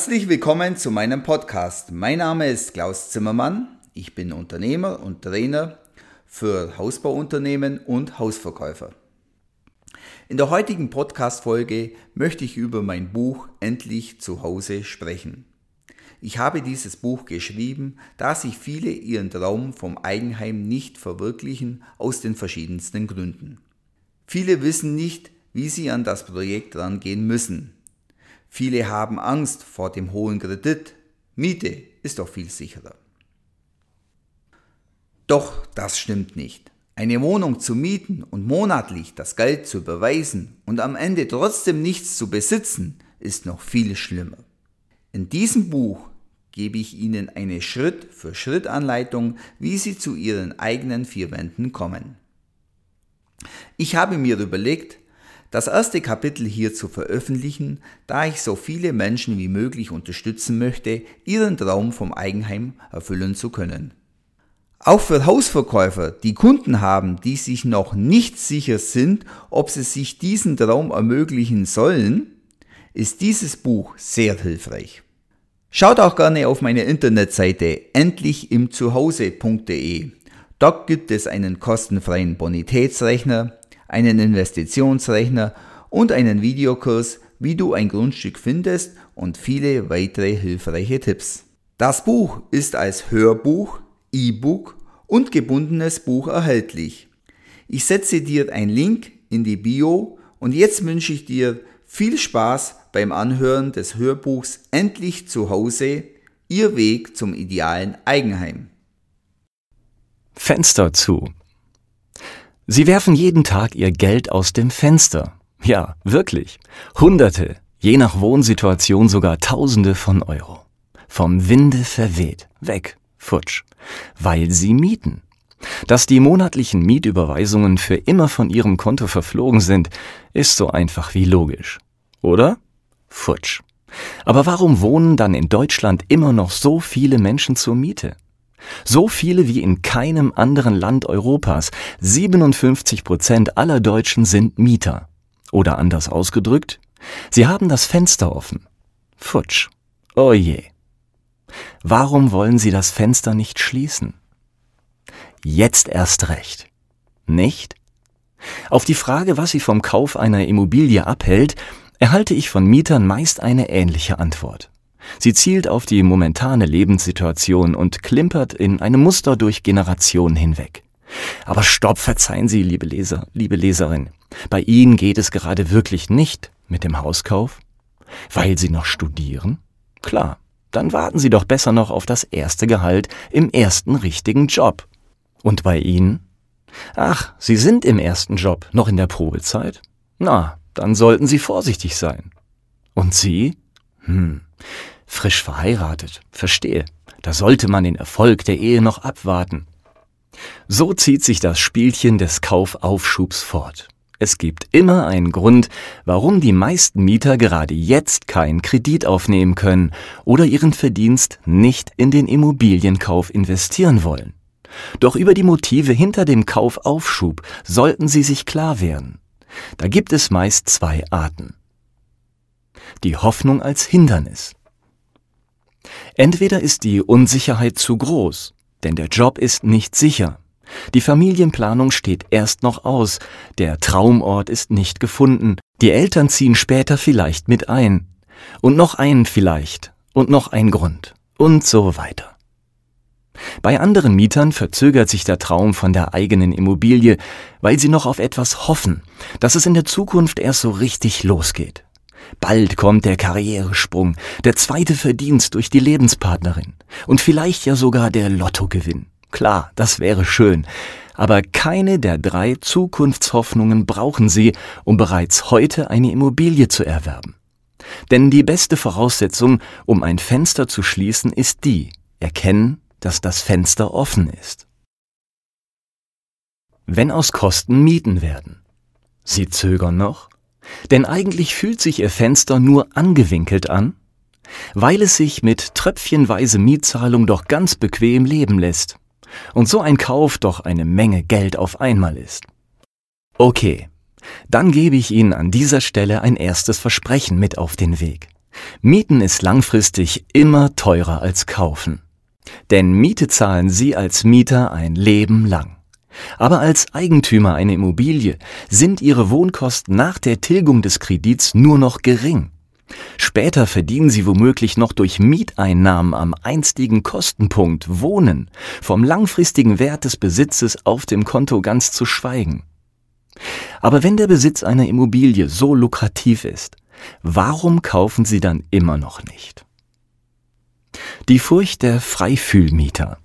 Herzlich willkommen zu meinem Podcast. Mein Name ist Klaus Zimmermann. Ich bin Unternehmer und Trainer für Hausbauunternehmen und Hausverkäufer. In der heutigen Podcast-Folge möchte ich über mein Buch Endlich zu Hause sprechen. Ich habe dieses Buch geschrieben, da sich viele ihren Traum vom Eigenheim nicht verwirklichen, aus den verschiedensten Gründen. Viele wissen nicht, wie sie an das Projekt rangehen müssen. Viele haben Angst vor dem hohen Kredit. Miete ist doch viel sicherer. Doch das stimmt nicht. Eine Wohnung zu mieten und monatlich das Geld zu überweisen und am Ende trotzdem nichts zu besitzen, ist noch viel schlimmer. In diesem Buch gebe ich Ihnen eine Schritt-für-Schritt-Anleitung, wie Sie zu Ihren eigenen vier Wänden kommen. Ich habe mir überlegt, das erste Kapitel hier zu veröffentlichen, da ich so viele Menschen wie möglich unterstützen möchte, ihren Traum vom Eigenheim erfüllen zu können. Auch für Hausverkäufer, die Kunden haben, die sich noch nicht sicher sind, ob sie sich diesen Traum ermöglichen sollen, ist dieses Buch sehr hilfreich. Schaut auch gerne auf meine Internetseite endlichimzuhause.de. Dort gibt es einen kostenfreien Bonitätsrechner, einen Investitionsrechner und einen Videokurs, wie du ein Grundstück findest und viele weitere hilfreiche Tipps. Das Buch ist als Hörbuch, E-Book und gebundenes Buch erhältlich. Ich setze dir einen Link in die Bio und jetzt wünsche ich dir viel Spaß beim Anhören des Hörbuchs Endlich zu Hause, Ihr Weg zum idealen Eigenheim. Fenster zu. Sie werfen jeden Tag Ihr Geld aus dem Fenster. Ja, wirklich. Hunderte, je nach Wohnsituation sogar Tausende von Euro. Vom Winde verweht, weg, futsch. Weil Sie mieten. Dass die monatlichen Mietüberweisungen für immer von Ihrem Konto verflogen sind, ist so einfach wie logisch. Oder? Futsch. Aber warum wohnen dann in Deutschland immer noch so viele Menschen zur Miete? So viele wie in keinem anderen Land Europas. 57 Prozent aller Deutschen sind Mieter. Oder anders ausgedrückt, sie haben das Fenster offen. Futsch. Oh je. Warum wollen sie das Fenster nicht schließen? Jetzt erst recht. Nicht? Auf die Frage, was sie vom Kauf einer Immobilie abhält, erhalte ich von Mietern meist eine ähnliche Antwort. Sie zielt auf die momentane Lebenssituation und klimpert in einem Muster durch Generationen hinweg. Aber stopp, verzeihen Sie, liebe Leser, liebe Leserin. Bei Ihnen geht es gerade wirklich nicht mit dem Hauskauf? Weil Sie noch studieren? Klar, dann warten Sie doch besser noch auf das erste Gehalt im ersten richtigen Job. Und bei Ihnen? Ach, Sie sind im ersten Job, noch in der Probezeit? Na, dann sollten Sie vorsichtig sein. Und Sie? Hm, frisch verheiratet, verstehe. Da sollte man den Erfolg der Ehe noch abwarten. So zieht sich das Spielchen des Kaufaufschubs fort. Es gibt immer einen Grund, warum die meisten Mieter gerade jetzt keinen Kredit aufnehmen können oder ihren Verdienst nicht in den Immobilienkauf investieren wollen. Doch über die Motive hinter dem Kaufaufschub sollten Sie sich klar werden. Da gibt es meist zwei Arten. Die Hoffnung als Hindernis. Entweder ist die Unsicherheit zu groß, denn der Job ist nicht sicher. Die Familienplanung steht erst noch aus, der Traumort ist nicht gefunden, die Eltern ziehen später vielleicht mit ein. Und noch einen vielleicht, und noch ein Grund, und so weiter. Bei anderen Mietern verzögert sich der Traum von der eigenen Immobilie, weil sie noch auf etwas hoffen, dass es in der Zukunft erst so richtig losgeht. Bald kommt der Karrieresprung, der zweite Verdienst durch die Lebenspartnerin und vielleicht ja sogar der Lottogewinn. Klar, das wäre schön, aber keine der drei Zukunftshoffnungen brauchen Sie, um bereits heute eine Immobilie zu erwerben. Denn die beste Voraussetzung, um ein Fenster zu schließen, ist die, erkennen, dass das Fenster offen ist. Wenn aus Kosten Mieten werden. Sie zögern noch? Denn eigentlich fühlt sich Ihr Fenster nur angewinkelt an, weil es sich mit tröpfchenweise Mietzahlung doch ganz bequem leben lässt und so ein Kauf doch eine Menge Geld auf einmal ist. Okay, dann gebe ich Ihnen an dieser Stelle ein erstes Versprechen mit auf den Weg. Mieten ist langfristig immer teurer als kaufen. Denn Miete zahlen Sie als Mieter ein Leben lang. Aber als Eigentümer einer Immobilie sind Ihre Wohnkosten nach der Tilgung des Kredits nur noch gering. Später verdienen Sie womöglich noch durch Mieteinnahmen am einstigen Kostenpunkt Wohnen, vom langfristigen Wert des Besitzes auf dem Konto ganz zu schweigen. Aber wenn der Besitz einer Immobilie so lukrativ ist, warum kaufen Sie dann immer noch nicht? Die Furcht der Freifühlmieter.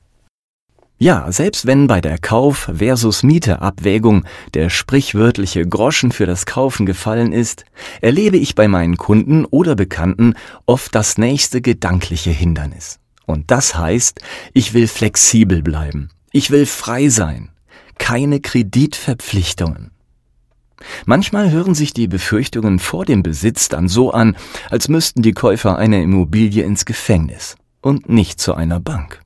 Ja, selbst wenn bei der Kauf versus Miete Abwägung der sprichwörtliche Groschen für das Kaufen gefallen ist, erlebe ich bei meinen Kunden oder Bekannten oft das nächste gedankliche Hindernis. Und das heißt, ich will flexibel bleiben. Ich will frei sein. Keine Kreditverpflichtungen. Manchmal hören sich die Befürchtungen vor dem Besitz dann so an, als müssten die Käufer einer Immobilie ins Gefängnis und nicht zu einer Bank.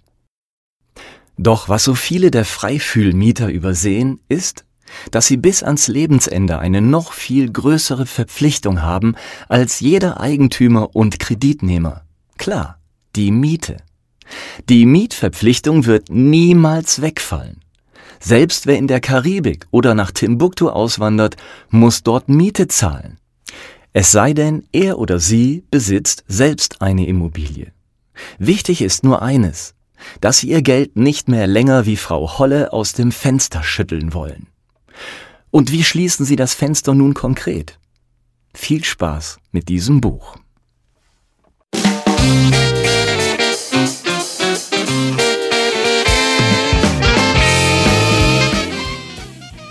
Doch was so viele der Freifühlmieter übersehen, ist, dass sie bis ans Lebensende eine noch viel größere Verpflichtung haben als jeder Eigentümer und Kreditnehmer. Klar, die Miete. Die Mietverpflichtung wird niemals wegfallen. Selbst wer in der Karibik oder nach Timbuktu auswandert, muss dort Miete zahlen. Es sei denn, er oder sie besitzt selbst eine Immobilie. Wichtig ist nur eines, dass sie ihr Geld nicht mehr länger wie Frau Holle aus dem Fenster schütteln wollen. Und wie schließen Sie das Fenster nun konkret? Viel Spaß mit diesem Buch.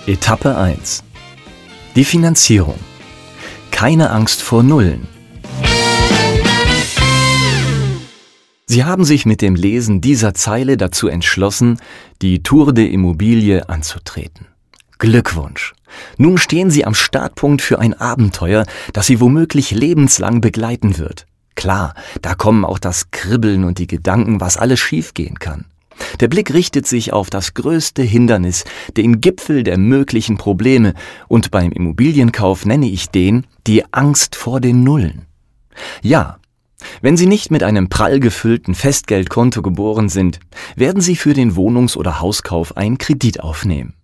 Etappe 1 Die Finanzierung. Keine Angst vor Nullen. Sie haben sich mit dem Lesen dieser Zeile dazu entschlossen, die Tour de Immobilie anzutreten. Glückwunsch! Nun stehen Sie am Startpunkt für ein Abenteuer, das Sie womöglich lebenslang begleiten wird. Klar, da kommen auch das Kribbeln und die Gedanken, was alles schiefgehen kann. Der Blick richtet sich auf das größte Hindernis, den Gipfel der möglichen Probleme, und beim Immobilienkauf nenne ich den die Angst vor den Nullen. Ja, wenn Sie nicht mit einem prall gefüllten Festgeldkonto geboren sind, werden Sie für den Wohnungs- oder Hauskauf einen Kredit aufnehmen.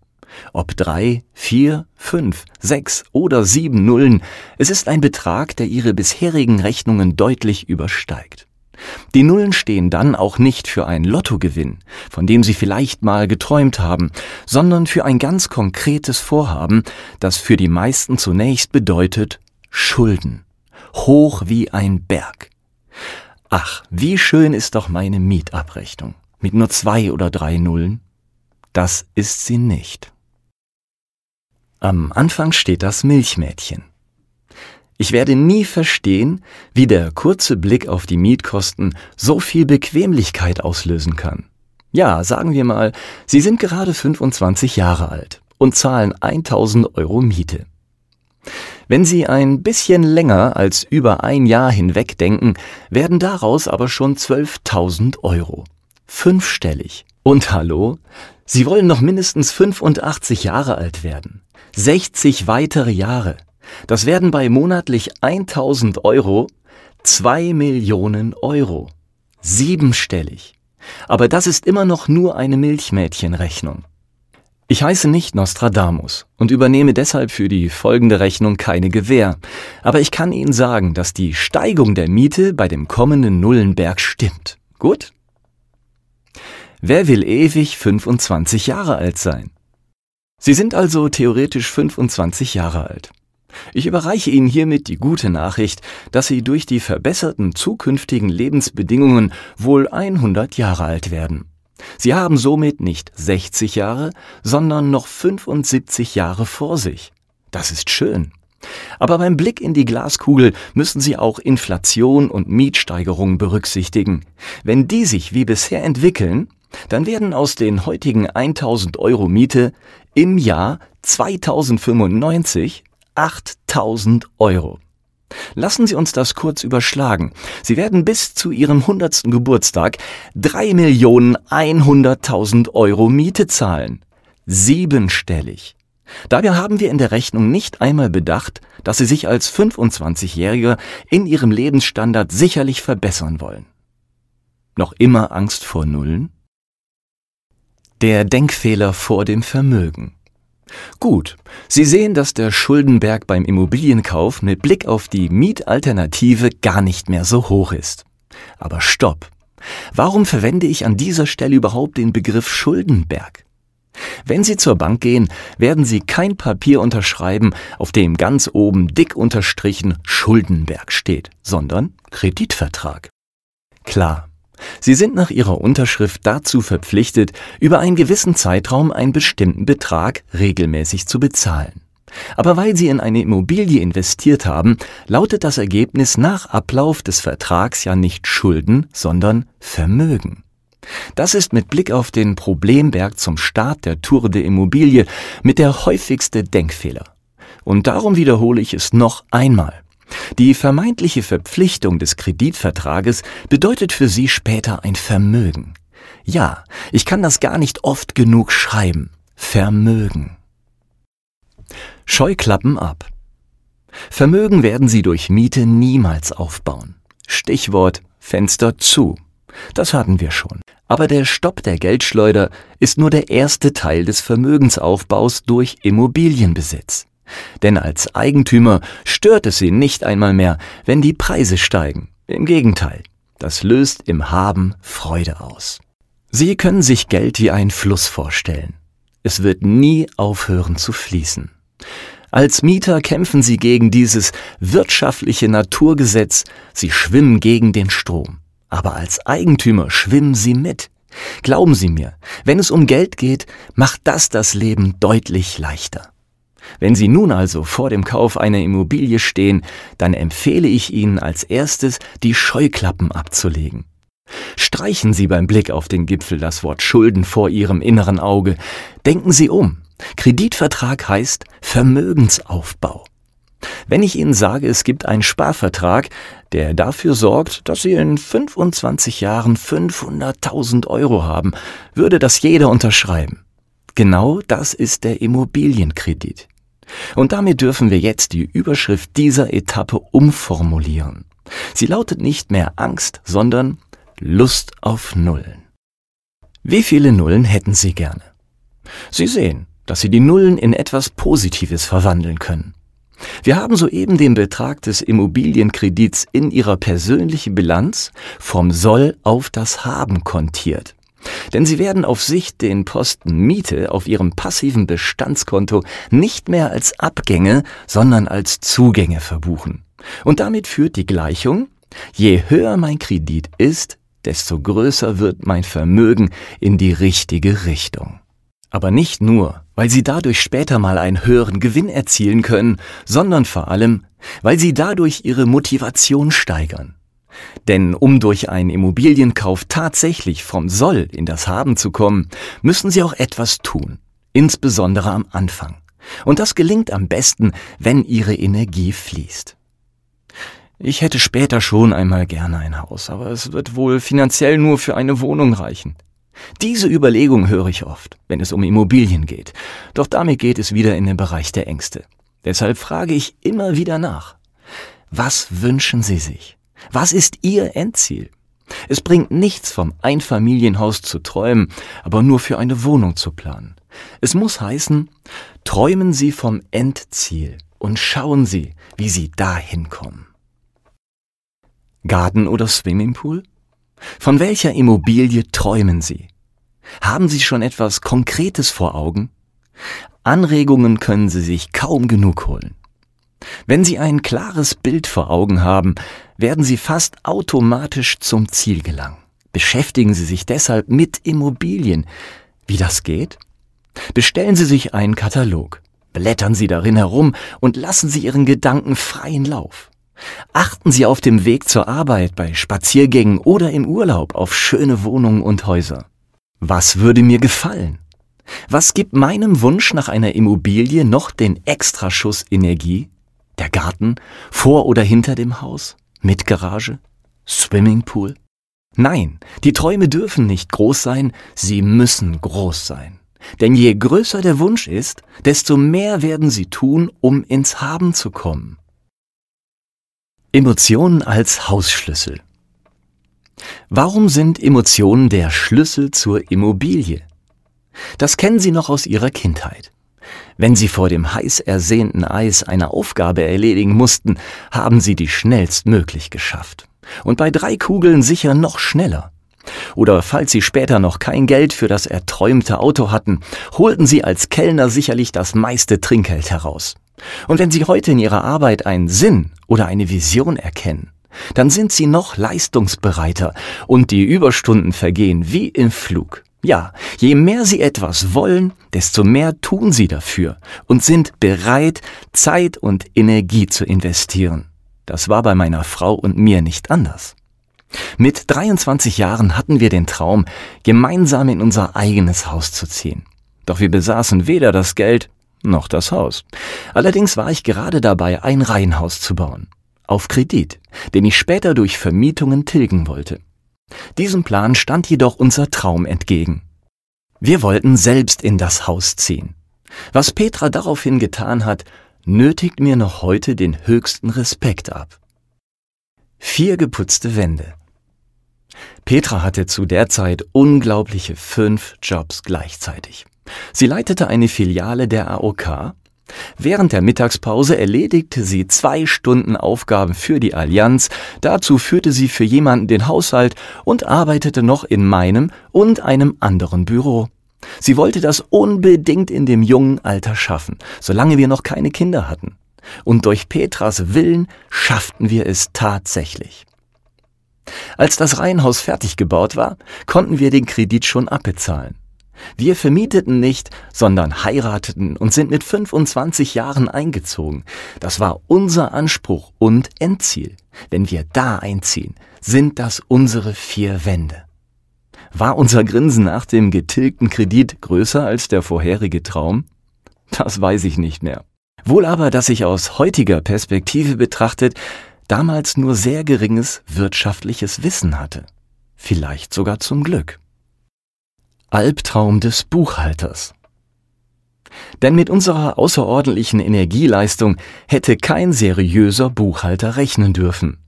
Ob drei, vier, fünf, sechs oder sieben Nullen, es ist ein Betrag, der Ihre bisherigen Rechnungen deutlich übersteigt. Die Nullen stehen dann auch nicht für einen Lottogewinn, von dem Sie vielleicht mal geträumt haben, sondern für ein ganz konkretes Vorhaben, das für die meisten zunächst bedeutet Schulden. Hoch wie ein Berg. Ach, wie schön ist doch meine Mietabrechnung. Mit nur zwei oder drei Nullen. Das ist sie nicht. Am Anfang steht das Milchmädchen. Ich werde nie verstehen, wie der kurze Blick auf die Mietkosten so viel Bequemlichkeit auslösen kann. Ja, sagen wir mal, Sie sind gerade 25 Jahre alt und zahlen 1000 Euro Miete. Wenn Sie ein bisschen länger als über ein Jahr hinweg denken, werden daraus aber schon 12.000 Euro. Fünfstellig. Und hallo? Sie wollen noch mindestens 85 Jahre alt werden. 60 weitere Jahre. Das werden bei monatlich 1000 Euro 2 Millionen Euro. Siebenstellig. Aber das ist immer noch nur eine Milchmädchenrechnung. Ich heiße nicht Nostradamus und übernehme deshalb für die folgende Rechnung keine Gewähr, aber ich kann Ihnen sagen, dass die Steigung der Miete bei dem kommenden Nullenberg stimmt. Gut? Wer will ewig 25 Jahre alt sein? Sie sind also theoretisch 25 Jahre alt. Ich überreiche Ihnen hiermit die gute Nachricht, dass Sie durch die verbesserten zukünftigen Lebensbedingungen wohl 100 Jahre alt werden. Sie haben somit nicht 60 Jahre, sondern noch 75 Jahre vor sich. Das ist schön. Aber beim Blick in die Glaskugel müssen Sie auch Inflation und Mietsteigerung berücksichtigen. Wenn die sich wie bisher entwickeln, dann werden aus den heutigen 1000 Euro Miete im Jahr 2095 8000 Euro. Lassen Sie uns das kurz überschlagen. Sie werden bis zu Ihrem hundertsten Geburtstag 3.100.000 Euro Miete zahlen. Siebenstellig. Dabei haben wir in der Rechnung nicht einmal bedacht, dass Sie sich als 25-Jähriger in Ihrem Lebensstandard sicherlich verbessern wollen. Noch immer Angst vor Nullen? Der Denkfehler vor dem Vermögen. Gut, Sie sehen, dass der Schuldenberg beim Immobilienkauf mit Blick auf die Mietalternative gar nicht mehr so hoch ist. Aber stopp! Warum verwende ich an dieser Stelle überhaupt den Begriff Schuldenberg? Wenn Sie zur Bank gehen, werden Sie kein Papier unterschreiben, auf dem ganz oben dick unterstrichen Schuldenberg steht, sondern Kreditvertrag. Klar, Sie sind nach Ihrer Unterschrift dazu verpflichtet, über einen gewissen Zeitraum einen bestimmten Betrag regelmäßig zu bezahlen. Aber weil Sie in eine Immobilie investiert haben, lautet das Ergebnis nach Ablauf des Vertrags ja nicht Schulden, sondern Vermögen. Das ist mit Blick auf den Problemberg zum Start der Tour de Immobilie mit der häufigste Denkfehler. Und darum wiederhole ich es noch einmal. Die vermeintliche Verpflichtung des Kreditvertrages bedeutet für Sie später ein Vermögen. Ja, ich kann das gar nicht oft genug schreiben. Vermögen. Scheuklappen ab. Vermögen werden Sie durch Miete niemals aufbauen. Stichwort Fenster zu. Das hatten wir schon. Aber der Stopp der Geldschleuder ist nur der erste Teil des Vermögensaufbaus durch Immobilienbesitz. Denn als Eigentümer stört es sie nicht einmal mehr, wenn die Preise steigen. Im Gegenteil, das löst im Haben Freude aus. Sie können sich Geld wie ein Fluss vorstellen. Es wird nie aufhören zu fließen. Als Mieter kämpfen sie gegen dieses wirtschaftliche Naturgesetz, sie schwimmen gegen den Strom. Aber als Eigentümer schwimmen sie mit. Glauben Sie mir, wenn es um Geld geht, macht das das Leben deutlich leichter. Wenn Sie nun also vor dem Kauf einer Immobilie stehen, dann empfehle ich Ihnen als erstes, die Scheuklappen abzulegen. Streichen Sie beim Blick auf den Gipfel das Wort Schulden vor Ihrem inneren Auge. Denken Sie um. Kreditvertrag heißt Vermögensaufbau. Wenn ich Ihnen sage, es gibt einen Sparvertrag, der dafür sorgt, dass Sie in 25 Jahren 500.000 Euro haben, würde das jeder unterschreiben. Genau das ist der Immobilienkredit. Und damit dürfen wir jetzt die Überschrift dieser Etappe umformulieren. Sie lautet nicht mehr Angst, sondern Lust auf Nullen. Wie viele Nullen hätten Sie gerne? Sie sehen, dass Sie die Nullen in etwas Positives verwandeln können. Wir haben soeben den Betrag des Immobilienkredits in Ihrer persönlichen Bilanz vom Soll auf das Haben kontiert. Denn Sie werden auf Sicht den Posten Miete auf Ihrem passiven Bestandskonto nicht mehr als Abgänge, sondern als Zugänge verbuchen. Und damit führt die Gleichung, je höher mein Kredit ist, desto größer wird mein Vermögen in die richtige Richtung. Aber nicht nur, weil Sie dadurch später mal einen höheren Gewinn erzielen können, sondern vor allem, weil Sie dadurch Ihre Motivation steigern. Denn um durch einen Immobilienkauf tatsächlich vom Soll in das Haben zu kommen, müssen Sie auch etwas tun, insbesondere am Anfang. Und das gelingt am besten, wenn Ihre Energie fließt. Ich hätte später schon einmal gerne ein Haus, aber es wird wohl finanziell nur für eine Wohnung reichen. Diese Überlegung höre ich oft, wenn es um Immobilien geht. Doch damit geht es wieder in den Bereich der Ängste. Deshalb frage ich immer wieder nach. Was wünschen Sie sich? Was ist Ihr Endziel? Es bringt nichts vom Einfamilienhaus zu träumen, aber nur für eine Wohnung zu planen. Es muss heißen, träumen Sie vom Endziel und schauen Sie, wie Sie dahin kommen. Garten oder Swimmingpool? Von welcher Immobilie träumen Sie? Haben Sie schon etwas Konkretes vor Augen? Anregungen können Sie sich kaum genug holen. Wenn Sie ein klares Bild vor Augen haben, werden Sie fast automatisch zum Ziel gelangen. Beschäftigen Sie sich deshalb mit Immobilien. Wie das geht? Bestellen Sie sich einen Katalog, blättern Sie darin herum und lassen Sie Ihren Gedanken freien Lauf. Achten Sie auf dem Weg zur Arbeit, bei Spaziergängen oder im Urlaub auf schöne Wohnungen und Häuser. Was würde mir gefallen? Was gibt meinem Wunsch nach einer Immobilie noch den Extraschuss Energie? Der Garten, vor oder hinter dem Haus, mit Garage, Swimmingpool? Nein, die Träume dürfen nicht groß sein, sie müssen groß sein. Denn je größer der Wunsch ist, desto mehr werden Sie tun, um ins Haben zu kommen. Emotionen als Hausschlüssel. Warum sind Emotionen der Schlüssel zur Immobilie? Das kennen Sie noch aus Ihrer Kindheit. Wenn Sie vor dem heiß ersehnten Eis eine Aufgabe erledigen mussten, haben Sie die schnellstmöglich geschafft. Und bei drei Kugeln sicher noch schneller. Oder falls Sie später noch kein Geld für das erträumte Auto hatten, holten Sie als Kellner sicherlich das meiste Trinkgeld heraus. Und wenn Sie heute in Ihrer Arbeit einen Sinn oder eine Vision erkennen, dann sind Sie noch leistungsbereiter und die Überstunden vergehen wie im Flug. Ja, je mehr Sie etwas wollen, desto mehr tun Sie dafür und sind bereit, Zeit und Energie zu investieren. Das war bei meiner Frau und mir nicht anders. Mit 23 Jahren hatten wir den Traum, gemeinsam in unser eigenes Haus zu ziehen. Doch wir besaßen weder das Geld noch das Haus. Allerdings war ich gerade dabei, ein Reihenhaus zu bauen. Auf Kredit, den ich später durch Vermietungen tilgen wollte. Diesem Plan stand jedoch unser Traum entgegen. Wir wollten selbst in das Haus ziehen. Was Petra daraufhin getan hat, nötigt mir noch heute den höchsten Respekt ab. Vier geputzte Wände. Petra hatte zu der Zeit unglaubliche fünf Jobs gleichzeitig. Sie leitete eine Filiale der AOK, Während der Mittagspause erledigte sie zwei Stunden Aufgaben für die Allianz, dazu führte sie für jemanden den Haushalt und arbeitete noch in meinem und einem anderen Büro. Sie wollte das unbedingt in dem jungen Alter schaffen, solange wir noch keine Kinder hatten. Und durch Petras Willen schafften wir es tatsächlich. Als das Reihenhaus fertig gebaut war, konnten wir den Kredit schon abbezahlen. Wir vermieteten nicht, sondern heirateten und sind mit 25 Jahren eingezogen. Das war unser Anspruch und Endziel. Wenn wir da einziehen, sind das unsere vier Wände. War unser Grinsen nach dem getilgten Kredit größer als der vorherige Traum? Das weiß ich nicht mehr. Wohl aber, dass ich aus heutiger Perspektive betrachtet damals nur sehr geringes wirtschaftliches Wissen hatte. Vielleicht sogar zum Glück. Albtraum des Buchhalters. Denn mit unserer außerordentlichen Energieleistung hätte kein seriöser Buchhalter rechnen dürfen.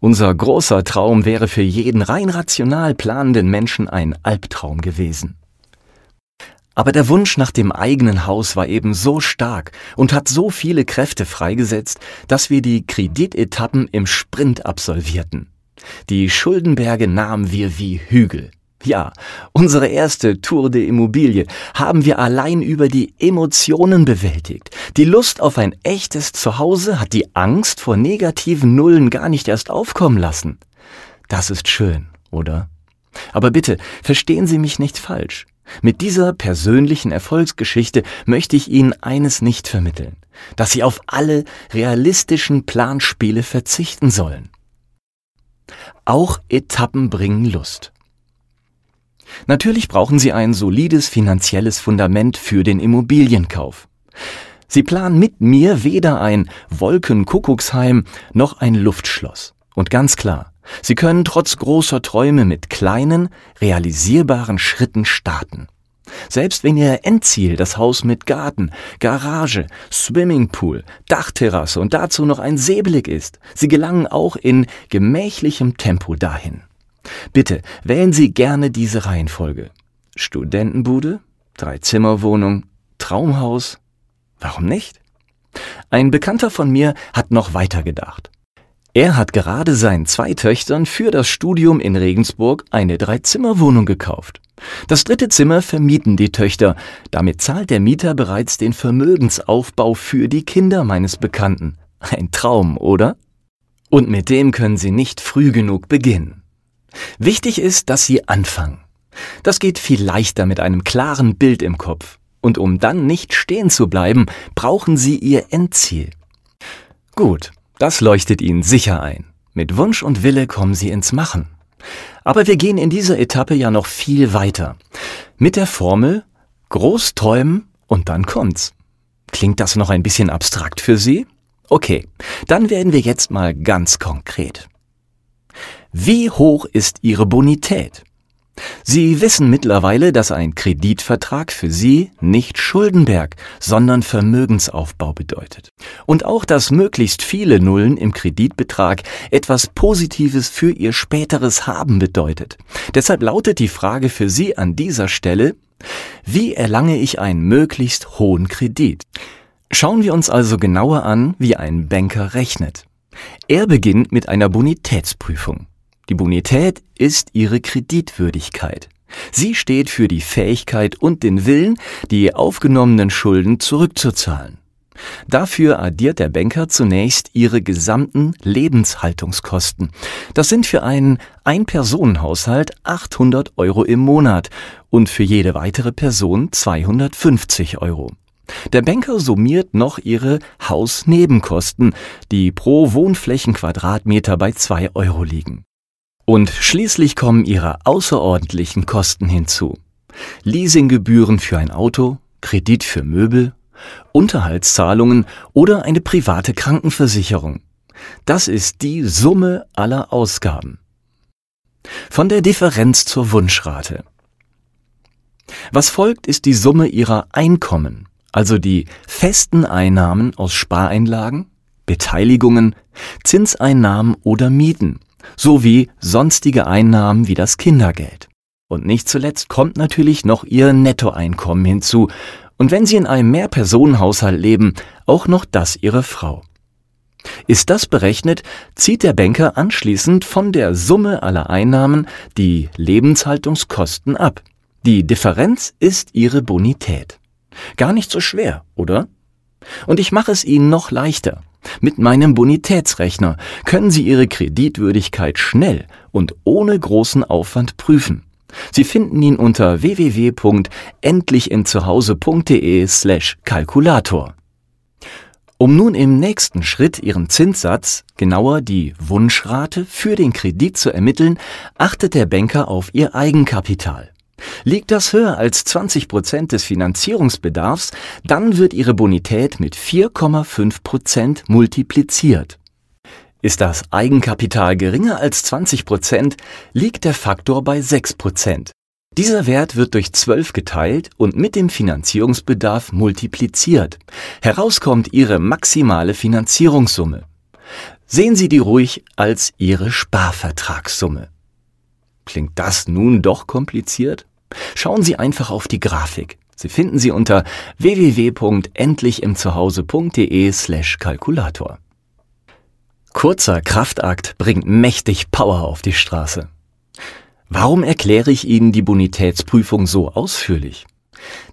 Unser großer Traum wäre für jeden rein rational planenden Menschen ein Albtraum gewesen. Aber der Wunsch nach dem eigenen Haus war eben so stark und hat so viele Kräfte freigesetzt, dass wir die Kreditetappen im Sprint absolvierten. Die Schuldenberge nahmen wir wie Hügel. Ja, unsere erste Tour de Immobilie haben wir allein über die Emotionen bewältigt. Die Lust auf ein echtes Zuhause hat die Angst vor negativen Nullen gar nicht erst aufkommen lassen. Das ist schön, oder? Aber bitte, verstehen Sie mich nicht falsch. Mit dieser persönlichen Erfolgsgeschichte möchte ich Ihnen eines nicht vermitteln, dass Sie auf alle realistischen Planspiele verzichten sollen. Auch Etappen bringen Lust. Natürlich brauchen Sie ein solides finanzielles Fundament für den Immobilienkauf. Sie planen mit mir weder ein Wolkenkuckucksheim noch ein Luftschloss. Und ganz klar, Sie können trotz großer Träume mit kleinen, realisierbaren Schritten starten. Selbst wenn Ihr Endziel das Haus mit Garten, Garage, Swimmingpool, Dachterrasse und dazu noch ein Seeblick ist, Sie gelangen auch in gemächlichem Tempo dahin. Bitte wählen Sie gerne diese Reihenfolge. Studentenbude, Dreizimmerwohnung, Traumhaus. Warum nicht? Ein Bekannter von mir hat noch weiter gedacht. Er hat gerade seinen zwei Töchtern für das Studium in Regensburg eine Dreizimmerwohnung gekauft. Das dritte Zimmer vermieten die Töchter. Damit zahlt der Mieter bereits den Vermögensaufbau für die Kinder meines Bekannten. Ein Traum, oder? Und mit dem können Sie nicht früh genug beginnen. Wichtig ist, dass Sie anfangen. Das geht viel leichter mit einem klaren Bild im Kopf. Und um dann nicht stehen zu bleiben, brauchen Sie Ihr Endziel. Gut, das leuchtet Ihnen sicher ein. Mit Wunsch und Wille kommen Sie ins Machen. Aber wir gehen in dieser Etappe ja noch viel weiter. Mit der Formel groß träumen und dann kommt's. Klingt das noch ein bisschen abstrakt für Sie? Okay, dann werden wir jetzt mal ganz konkret. Wie hoch ist Ihre Bonität? Sie wissen mittlerweile, dass ein Kreditvertrag für Sie nicht Schuldenberg, sondern Vermögensaufbau bedeutet. Und auch, dass möglichst viele Nullen im Kreditbetrag etwas Positives für Ihr späteres Haben bedeutet. Deshalb lautet die Frage für Sie an dieser Stelle, wie erlange ich einen möglichst hohen Kredit? Schauen wir uns also genauer an, wie ein Banker rechnet. Er beginnt mit einer Bonitätsprüfung. Die Bonität ist ihre Kreditwürdigkeit. Sie steht für die Fähigkeit und den Willen, die aufgenommenen Schulden zurückzuzahlen. Dafür addiert der Banker zunächst ihre gesamten Lebenshaltungskosten. Das sind für einen Ein-Personen-Haushalt 800 Euro im Monat und für jede weitere Person 250 Euro. Der Banker summiert noch ihre Hausnebenkosten, die pro Wohnflächenquadratmeter bei 2 Euro liegen. Und schließlich kommen ihre außerordentlichen Kosten hinzu. Leasinggebühren für ein Auto, Kredit für Möbel, Unterhaltszahlungen oder eine private Krankenversicherung. Das ist die Summe aller Ausgaben. Von der Differenz zur Wunschrate. Was folgt, ist die Summe ihrer Einkommen, also die festen Einnahmen aus Spareinlagen, Beteiligungen, Zinseinnahmen oder Mieten sowie sonstige Einnahmen wie das Kindergeld. Und nicht zuletzt kommt natürlich noch Ihr Nettoeinkommen hinzu und wenn Sie in einem Mehrpersonenhaushalt leben, auch noch das Ihrer Frau. Ist das berechnet, zieht der Banker anschließend von der Summe aller Einnahmen die Lebenshaltungskosten ab. Die Differenz ist Ihre Bonität. Gar nicht so schwer, oder? Und ich mache es Ihnen noch leichter. Mit meinem Bonitätsrechner können Sie Ihre Kreditwürdigkeit schnell und ohne großen Aufwand prüfen. Sie finden ihn unter www.endlichimzuhause.de slash Kalkulator. Um nun im nächsten Schritt Ihren Zinssatz, genauer die Wunschrate für den Kredit zu ermitteln, achtet der Banker auf Ihr Eigenkapital. Liegt das höher als 20 Prozent des Finanzierungsbedarfs, dann wird Ihre Bonität mit 4,5 Prozent multipliziert. Ist das Eigenkapital geringer als 20 Prozent, liegt der Faktor bei 6 Prozent. Dieser Wert wird durch 12 geteilt und mit dem Finanzierungsbedarf multipliziert. Herauskommt Ihre maximale Finanzierungssumme. Sehen Sie die ruhig als Ihre Sparvertragssumme. Klingt das nun doch kompliziert? Schauen Sie einfach auf die Grafik. Sie finden sie unter www.endlichimzuhause.de slash Kalkulator. Kurzer Kraftakt bringt mächtig Power auf die Straße. Warum erkläre ich Ihnen die Bonitätsprüfung so ausführlich?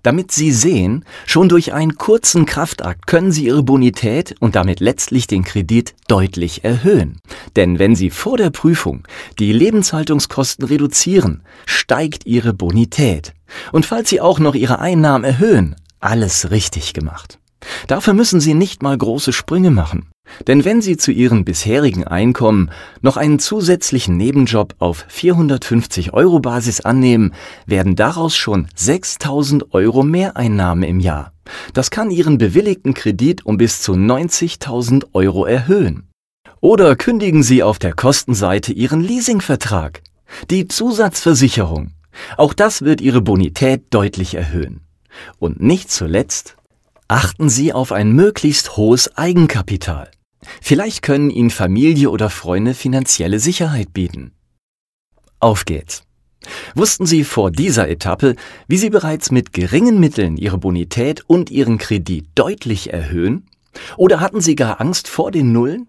Damit Sie sehen, schon durch einen kurzen Kraftakt können Sie Ihre Bonität und damit letztlich den Kredit deutlich erhöhen. Denn wenn Sie vor der Prüfung die Lebenshaltungskosten reduzieren, steigt Ihre Bonität. Und falls Sie auch noch Ihre Einnahmen erhöhen, alles richtig gemacht. Dafür müssen Sie nicht mal große Sprünge machen. Denn wenn Sie zu Ihrem bisherigen Einkommen noch einen zusätzlichen Nebenjob auf 450 Euro Basis annehmen, werden daraus schon 6000 Euro Mehreinnahmen im Jahr. Das kann Ihren bewilligten Kredit um bis zu 90.000 Euro erhöhen. Oder kündigen Sie auf der Kostenseite Ihren Leasingvertrag. Die Zusatzversicherung. Auch das wird Ihre Bonität deutlich erhöhen. Und nicht zuletzt achten Sie auf ein möglichst hohes Eigenkapital. Vielleicht können Ihnen Familie oder Freunde finanzielle Sicherheit bieten. Auf geht's. Wussten Sie vor dieser Etappe, wie Sie bereits mit geringen Mitteln Ihre Bonität und Ihren Kredit deutlich erhöhen? Oder hatten Sie gar Angst vor den Nullen?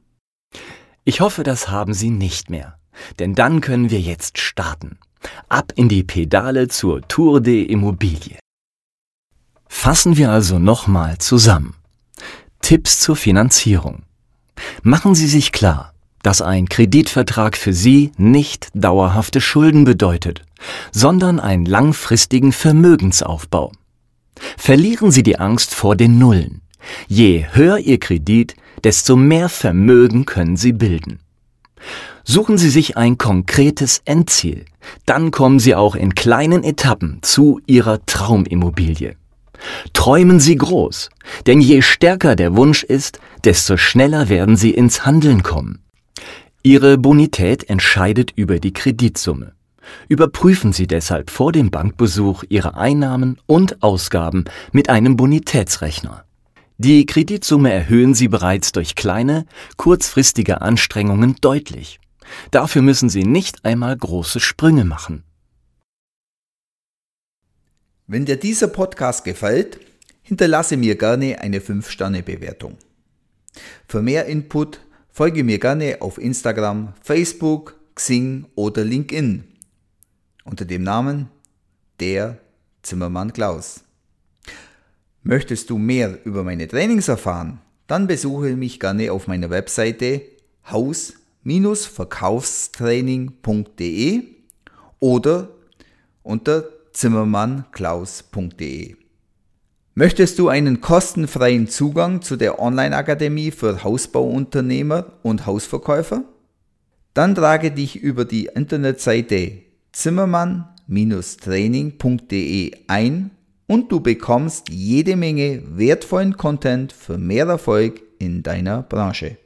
Ich hoffe, das haben Sie nicht mehr, denn dann können wir jetzt starten. Ab in die Pedale zur Tour de Immobilie. Fassen wir also nochmal zusammen. Tipps zur Finanzierung. Machen Sie sich klar, dass ein Kreditvertrag für Sie nicht dauerhafte Schulden bedeutet, sondern einen langfristigen Vermögensaufbau. Verlieren Sie die Angst vor den Nullen. Je höher Ihr Kredit, desto mehr Vermögen können Sie bilden. Suchen Sie sich ein konkretes Endziel, dann kommen Sie auch in kleinen Etappen zu Ihrer Traumimmobilie. Träumen Sie groß, denn je stärker der Wunsch ist, desto schneller werden Sie ins Handeln kommen. Ihre Bonität entscheidet über die Kreditsumme. Überprüfen Sie deshalb vor dem Bankbesuch Ihre Einnahmen und Ausgaben mit einem Bonitätsrechner. Die Kreditsumme erhöhen Sie bereits durch kleine, kurzfristige Anstrengungen deutlich. Dafür müssen Sie nicht einmal große Sprünge machen. Wenn dir dieser Podcast gefällt, hinterlasse mir gerne eine 5-Sterne-Bewertung. Für mehr Input folge mir gerne auf Instagram, Facebook, Xing oder LinkedIn unter dem Namen Der Zimmermann Klaus. Möchtest du mehr über meine Trainings erfahren? Dann besuche mich gerne auf meiner Webseite haus-verkaufstraining.de oder unter zimmermannklaus.de. Möchtest du einen kostenfreien Zugang zu der Online-Akademie für Hausbauunternehmer und Hausverkäufer? Dann trage dich über die Internetseite zimmermann-training.de ein und du bekommst jede Menge wertvollen Content für mehr Erfolg in deiner Branche.